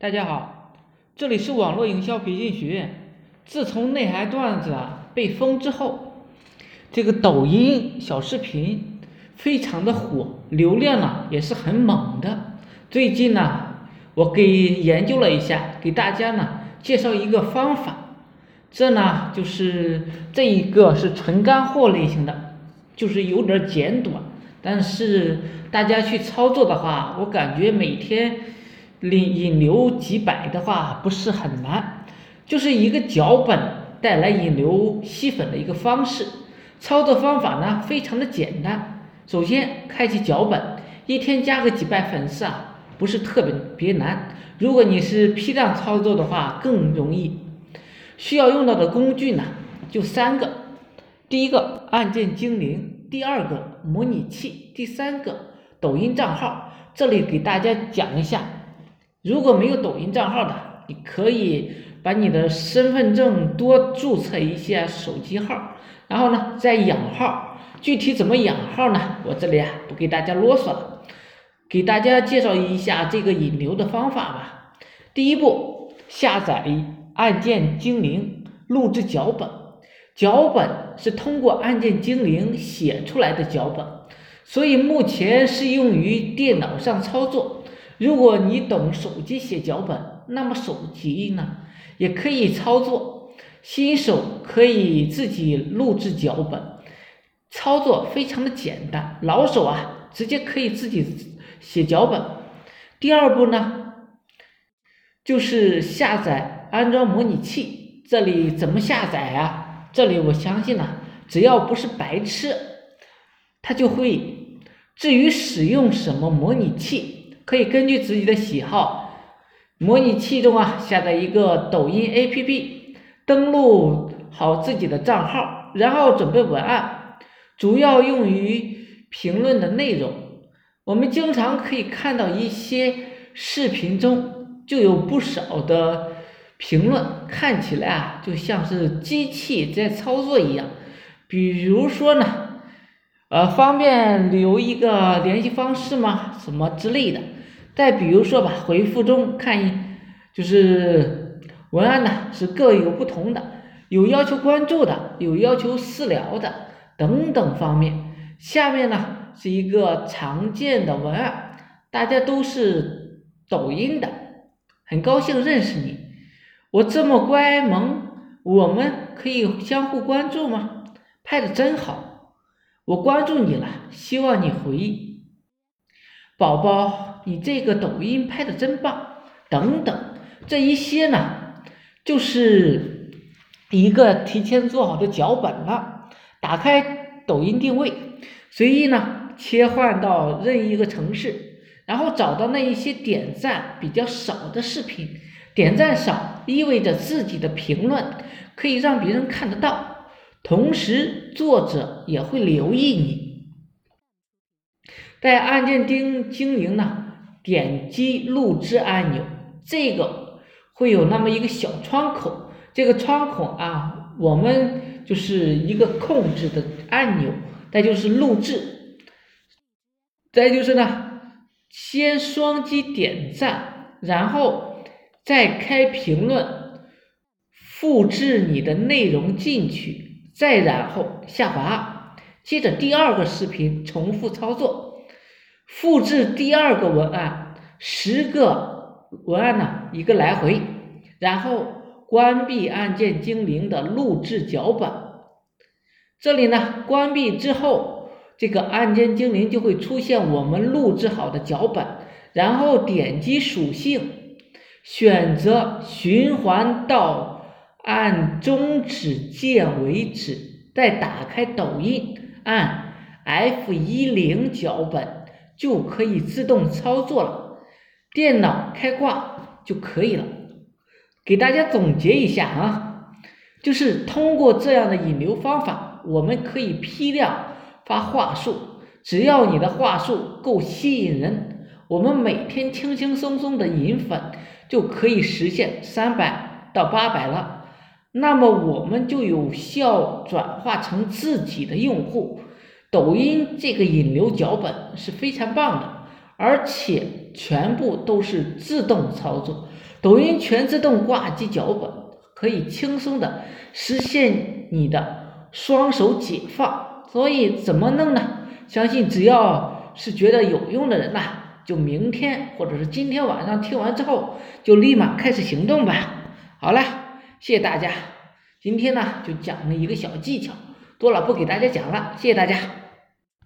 大家好，这里是网络营销培训学院。自从内涵段子啊被封之后，这个抖音小视频非常的火，流量呢也是很猛的。最近呢，我给研究了一下，给大家呢介绍一个方法。这呢就是这一个是纯干货类型的，就是有点简短，但是大家去操作的话，我感觉每天。引引流几百的话不是很难，就是一个脚本带来引流吸粉的一个方式。操作方法呢非常的简单，首先开启脚本，一天加个几百粉丝啊，不是特别别难。如果你是批量操作的话更容易。需要用到的工具呢就三个，第一个按键精灵，第二个模拟器，第三个抖音账号。这里给大家讲一下。如果没有抖音账号的，你可以把你的身份证多注册一下手机号，然后呢再养号。具体怎么养号呢？我这里啊不给大家啰嗦了，给大家介绍一下这个引流的方法吧。第一步，下载按键精灵，录制脚本。脚本是通过按键精灵写出来的脚本，所以目前是用于电脑上操作。如果你懂手机写脚本，那么手机呢也可以操作。新手可以自己录制脚本，操作非常的简单。老手啊，直接可以自己写脚本。第二步呢，就是下载安装模拟器。这里怎么下载啊？这里我相信呢，只要不是白痴，他就会。至于使用什么模拟器？可以根据自己的喜好，模拟器中啊下载一个抖音 APP，登录好自己的账号，然后准备文案，主要用于评论的内容。我们经常可以看到一些视频中就有不少的评论，看起来啊就像是机器在操作一样。比如说呢，呃，方便留一个联系方式吗？什么之类的。再比如说吧，回复中看一，就是文案呢是各有不同的，有要求关注的，有要求私聊的等等方面。下面呢是一个常见的文案，大家都是抖音的，很高兴认识你，我这么乖萌，我们可以相互关注吗？拍的真好，我关注你了，希望你回。宝宝，你这个抖音拍的真棒，等等，这一些呢，就是一个提前做好的脚本了。打开抖音定位，随意呢切换到任意一个城市，然后找到那一些点赞比较少的视频。点赞少意味着自己的评论可以让别人看得到，同时作者也会留意你。在按键钉精灵呢，点击录制按钮，这个会有那么一个小窗口，这个窗口啊，我们就是一个控制的按钮，再就是录制，再就是呢，先双击点赞，然后再开评论，复制你的内容进去，再然后下滑，接着第二个视频重复操作。复制第二个文案，十个文案呢一个来回，然后关闭按键精灵的录制脚本。这里呢关闭之后，这个按键精灵就会出现我们录制好的脚本，然后点击属性，选择循环到按终止键为止，再打开抖音，按 F 一零脚本。就可以自动操作了，电脑开挂就可以了。给大家总结一下啊，就是通过这样的引流方法，我们可以批量发话术，只要你的话术够吸引人，我们每天轻轻松松的引粉就可以实现三百到八百了。那么我们就有效转化成自己的用户。抖音这个引流脚本是非常棒的，而且全部都是自动操作，抖音全自动挂机脚本，可以轻松的实现你的双手解放。所以怎么弄呢？相信只要是觉得有用的人呐，就明天或者是今天晚上听完之后，就立马开始行动吧。好了，谢谢大家。今天呢，就讲了一个小技巧，多了不给大家讲了，谢谢大家。